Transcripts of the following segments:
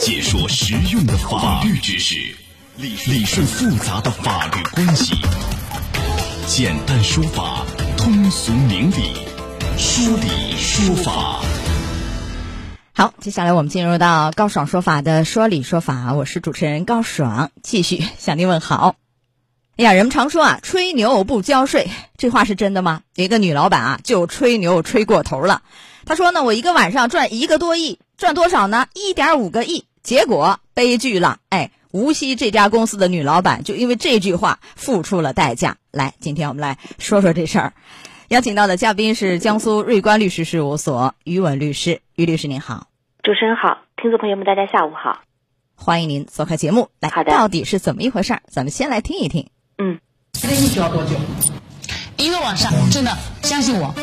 解说实用的法律知识，理理顺复杂的法律关系，简单说法，通俗明理，说理说法。好，接下来我们进入到高爽说法的说理说法，我是主持人高爽，继续向您问好。哎呀，人们常说啊，吹牛不交税，这话是真的吗？一个女老板啊，就吹牛吹过头了。她说呢，我一个晚上赚一个多亿，赚多少呢？一点五个亿。结果悲剧了，哎，无锡这家公司的女老板就因为这句话付出了代价。来，今天我们来说说这事儿。邀请到的嘉宾是江苏瑞观律师事务所于文律师，于律师您好。主持人好，听众朋友们大家下午好，欢迎您做客节目。来，好的到底是怎么一回事儿？咱们先来听一听。嗯，那你需要多久？一个晚上，真的相信我。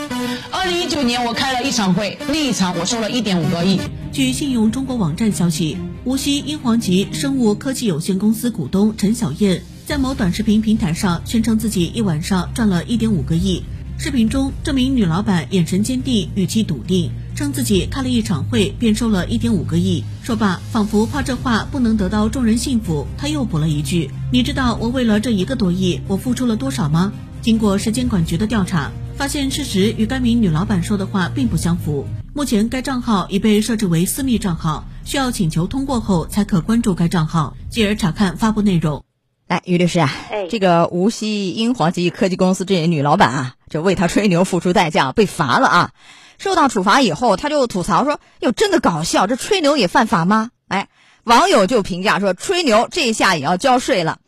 二零一九年我开了一场会，那一场我收了一点五个亿。据信用中国网站消息，无锡英皇集生物科技有限公司股东陈小燕在某短视频平台上宣称自己一晚上赚了一点五个亿。视频中，这名女老板眼神坚定，语气笃定，称自己开了一场会便收了一点五个亿。说罢，仿佛怕这话不能得到众人信服，她又补了一句：“你知道我为了这一个多亿，我付出了多少吗？”经过市监管局的调查，发现事实与该名女老板说的话并不相符。目前该账号已被设置为私密账号，需要请求通过后才可关注该账号，继而查看发布内容。来，于律师啊，哎这个无锡英皇集科技公司这女老板啊，就为她吹牛付出代价，被罚了啊。受到处罚以后，他就吐槽说：“哟，真的搞笑，这吹牛也犯法吗？”哎，网友就评价说：“吹牛这下也要交税了，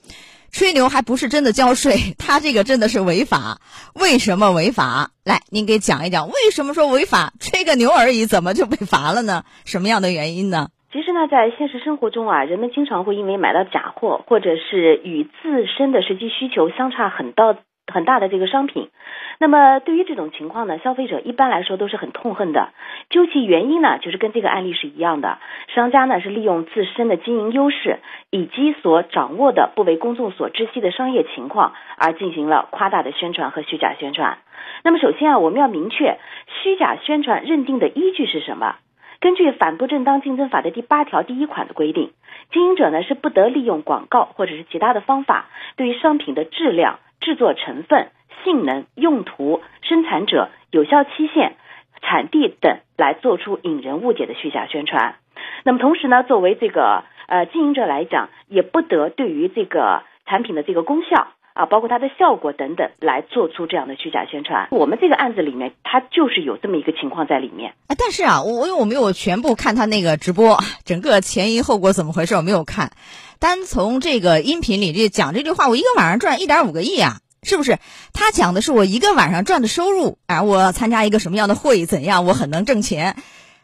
吹牛还不是真的交税，他这个真的是违法。为什么违法？来，您给讲一讲，为什么说违法？吹个牛而已，怎么就被罚了呢？什么样的原因呢？其实呢，在现实生活中啊，人们经常会因为买到假货，或者是与自身的实际需求相差很大很大的这个商品，那么对于这种情况呢，消费者一般来说都是很痛恨的。究其原因呢，就是跟这个案例是一样的，商家呢是利用自身的经营优势以及所掌握的不为公众所知悉的商业情况，而进行了夸大的宣传和虚假宣传。那么首先啊，我们要明确虚假宣传认定的依据是什么？根据《反不正当竞争法》的第八条第一款的规定，经营者呢是不得利用广告或者是其他的方法，对于商品的质量、制作成分、性能、用途、生产者、有效期限、产地等来做出引人误解的虚假宣传。那么同时呢，作为这个呃经营者来讲，也不得对于这个产品的这个功效。啊，包括它的效果等等，来做出这样的虚假宣传。我们这个案子里面，它就是有这么一个情况在里面。啊，但是啊，我因为我没有全部看他那个直播，整个前因后果怎么回事我没有看。单从这个音频里这讲这句话，我一个晚上赚一点五个亿啊，是不是？他讲的是我一个晚上赚的收入，啊，我参加一个什么样的会怎样，我很能挣钱。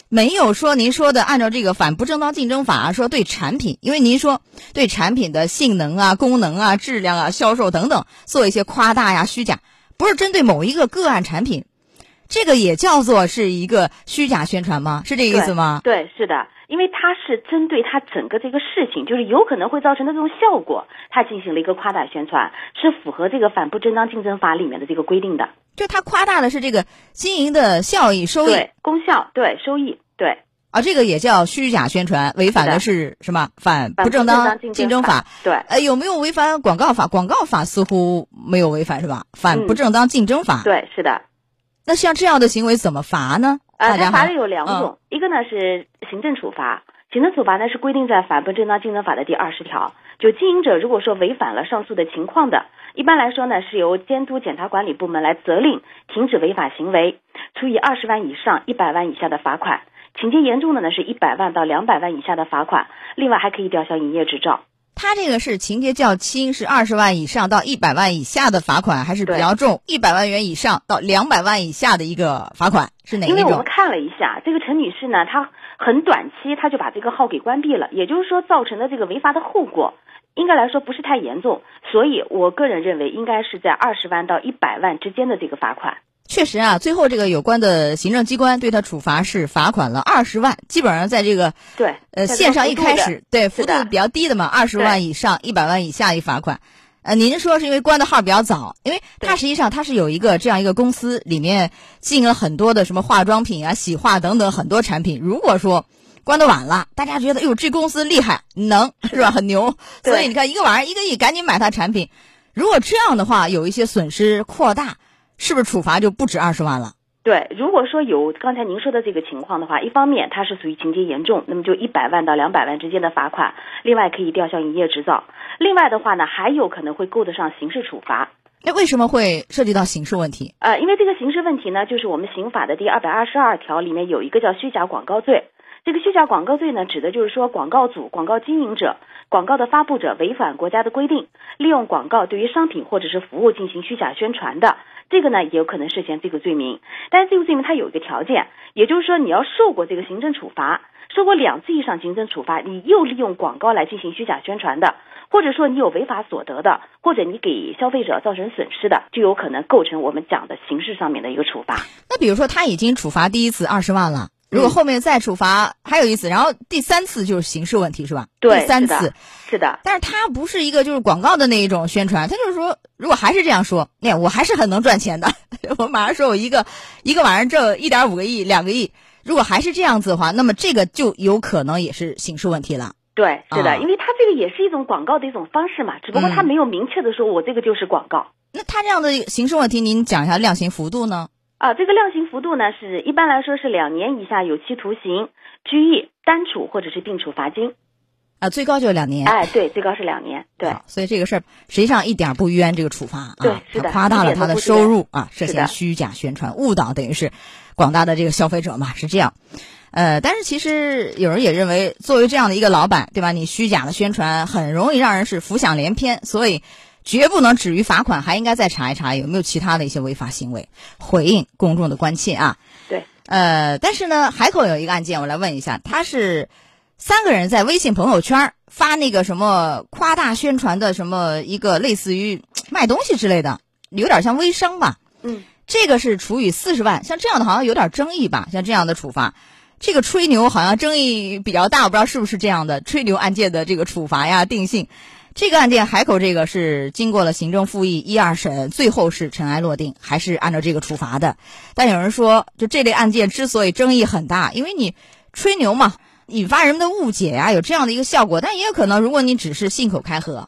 没有说您说的按照这个反不正当竞争法说对产品，因为您说对产品的性能啊、功能啊、质量啊、销售等等做一些夸大呀、虚假，不是针对某一个个案产品，这个也叫做是一个虚假宣传吗？是这个意思吗？对，是的，因为它是针对它整个这个事情，就是有可能会造成的这种效果，它进行了一个夸大宣传，是符合这个反不正当竞争法里面的这个规定的。就它夸大的是这个经营的效益、收益对，功效，对，收益，对，啊，这个也叫虚假宣传，违反的是什么？反不正当竞争法。对，呃，有没有违反广告法？广告法似乎没有违反，是吧？反不正当竞争法。对，是的。那像这样的行为怎么罚呢？呃，大家还它罚的有两种，一个呢是行政处罚，行政处罚呢是规定在《反不正当竞争法》的第二十条，就经营者如果说违反了上述的情况的，一般来说呢是由监督检查管理部门来责令停止违法行为，处以二十万以上一百万以下的罚款，情节严重的呢是一百万到两百万以下的罚款，另外还可以吊销营业执照。他这个是情节较轻，是二十万以上到一百万以下的罚款，还是比较重，一百万元以上到两百万以下的一个罚款，是哪一因为我们？看了一下，这个陈女士呢，她很短期她就把这个号给关闭了，也就是说造成的这个违法的后果，应该来说不是太严重，所以我个人认为应该是在二十万到一百万之间的这个罚款。确实啊，最后这个有关的行政机关对他处罚是罚款了二十万，基本上在这个对，呃线上一开始对幅度比较低的嘛，二十万以上、一百万以下一罚款。呃，您说是因为关的号比较早，因为他实际上他是有一个这样一个公司，里面进了很多的什么化妆品啊、洗化等等很多产品。如果说关的晚了，大家觉得，哎呦，这公司厉害，能 是吧？很牛。所以你看，一个晚上一个亿，赶紧买他产品。如果这样的话，有一些损失扩大，是不是处罚就不止二十万了？对，如果说有刚才您说的这个情况的话，一方面它是属于情节严重，那么就一百万到两百万之间的罚款，另外可以吊销营业执照。另外的话呢，还有可能会够得上刑事处罚。那为什么会涉及到刑事问题？呃，因为这个刑事问题呢，就是我们刑法的第二百二十二条里面有一个叫虚假广告罪。这个虚假广告罪呢，指的就是说广告主、广告经营者、广告的发布者违反国家的规定，利用广告对于商品或者是服务进行虚假宣传的，这个呢也有可能涉嫌这个罪名。但是这个罪名它有一个条件，也就是说你要受过这个行政处罚，受过两次以上行政处罚，你又利用广告来进行虚假宣传的，或者说你有违法所得的，或者你给消费者造成损失的，就有可能构成我们讲的刑事上面的一个处罚。那比如说他已经处罚第一次二十万了。如果后面再处罚还有意思，然后第三次就是刑事问题是吧？对，第三次是的。但是它不是一个就是广告的那一种宣传，它就是说，如果还是这样说，那我还是很能赚钱的。我马上说我一个一个晚上挣一点五个亿、两个亿，如果还是这样子的话，那么这个就有可能也是刑事问题了。对，是的，因为它这个也是一种广告的一种方式嘛，只不过它没有明确的说我这个就是广告。那它这样的刑事问题，您讲一下量刑幅度呢？啊，这个量刑幅度呢，是一般来说是两年以下有期徒刑、拘役、单处或者是并处罚金。啊，最高就是两年。哎，对，最高是两年。对，所以这个事儿实际上一点不冤，这个处罚啊，对，是的，夸大了他的收入啊，涉嫌虚假宣传，误导等于是广大的这个消费者嘛，是这样。呃，但是其实有人也认为，作为这样的一个老板，对吧？你虚假的宣传很容易让人是浮想联翩，所以。绝不能止于罚款，还应该再查一查有没有其他的一些违法行为，回应公众的关切啊。对，呃，但是呢，海口有一个案件，我来问一下，他是三个人在微信朋友圈发那个什么夸大宣传的什么一个类似于卖东西之类的，有点像微商吧？嗯，这个是处以四十万，像这样的好像有点争议吧？像这样的处罚，这个吹牛好像争议比较大，我不知道是不是这样的吹牛案件的这个处罚呀定性。这个案件海口这个是经过了行政复议一二审，最后是尘埃落定，还是按照这个处罚的。但有人说，就这类案件之所以争议很大，因为你吹牛嘛，引发人们的误解呀，有这样的一个效果。但也有可能，如果你只是信口开河，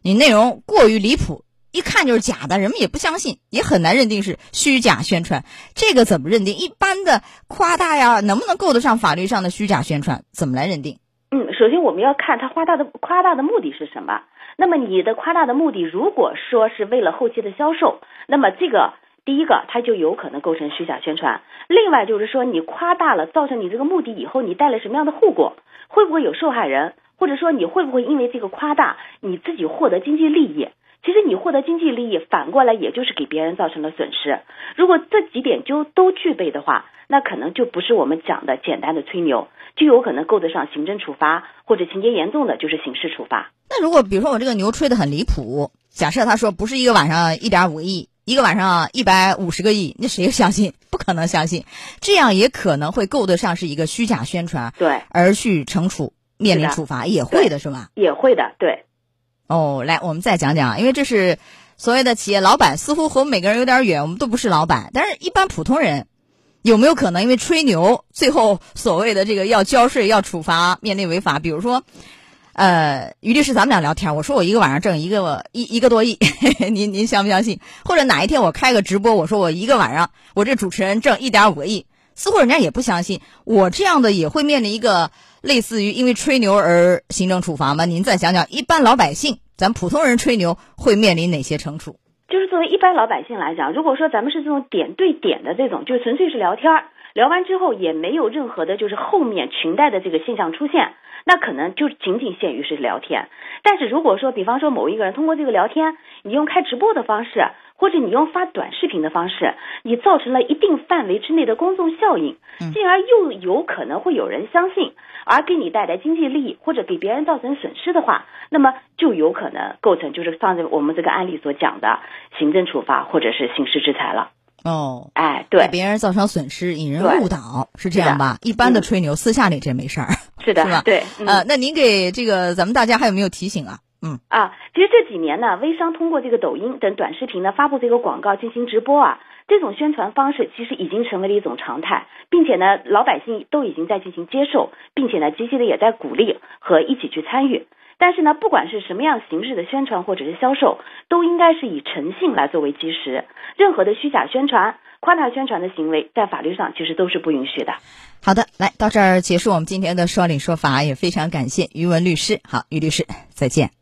你内容过于离谱，一看就是假的，人们也不相信，也很难认定是虚假宣传。这个怎么认定？一般的夸大呀，能不能够得上法律上的虚假宣传？怎么来认定？嗯，首先我们要看他夸大的夸大的目的是什么。那么你的夸大的目的，如果说是为了后期的销售，那么这个第一个它就有可能构成虚假宣传。另外就是说你夸大了，造成你这个目的以后，你带来什么样的后果？会不会有受害人？或者说你会不会因为这个夸大，你自己获得经济利益？其实你获得经济利益，反过来也就是给别人造成了损失。如果这几点就都具备的话，那可能就不是我们讲的简单的吹牛。就有可能够得上行政处罚，或者情节严重的就是刑事处罚。那如果比如说我这个牛吹得很离谱，假设他说不是一个晚上一点五个亿，一个晚上一百五十个亿，那谁相信？不可能相信。这样也可能会够得上是一个虚假宣传，对，而去惩处面临处罚也会的是吧？也会的，对。哦，来，我们再讲讲，因为这是所谓的企业老板，似乎和我们每个人有点远，我们都不是老板，但是一般普通人。有没有可能因为吹牛，最后所谓的这个要交税、要处罚、面临违法？比如说，呃，于律师，咱们俩聊天，我说我一个晚上挣一个一一个多亿，您您相不相信？或者哪一天我开个直播，我说我一个晚上我这主持人挣一点五个亿，似乎人家也不相信。我这样的也会面临一个类似于因为吹牛而行政处罚吗？您再想想，一般老百姓，咱普通人吹牛会面临哪些惩处？就是作为一般老百姓来讲，如果说咱们是这种点对点的这种，就纯粹是聊天儿，聊完之后也没有任何的，就是后面裙带的这个现象出现，那可能就仅仅限于是聊天。但是如果说，比方说某一个人通过这个聊天，你用开直播的方式，或者你用发短视频的方式，你造成了一定范围之内的公众效应，进而又有可能会有人相信。而给你带来经济利益或者给别人造成损失的话，那么就有可能构成就是放在我们这个案例所讲的行政处罚或者是刑事制裁了。哦，哎，对，给别人造成损失，引人误导，是这样吧？一般的吹牛，私下里这没事儿，是的，是吧？对，呃，那您给这个咱们大家还有没有提醒啊？嗯啊，其实这几年呢，微商通过这个抖音等短视频呢发布这个广告进行直播啊。这种宣传方式其实已经成为了一种常态，并且呢，老百姓都已经在进行接受，并且呢，积极的也在鼓励和一起去参与。但是呢，不管是什么样形式的宣传或者是销售，都应该是以诚信来作为基石。任何的虚假宣传、夸大宣传的行为，在法律上其实都是不允许的。好的，来到这儿结束我们今天的说理说法，也非常感谢于文律师。好，于律师，再见。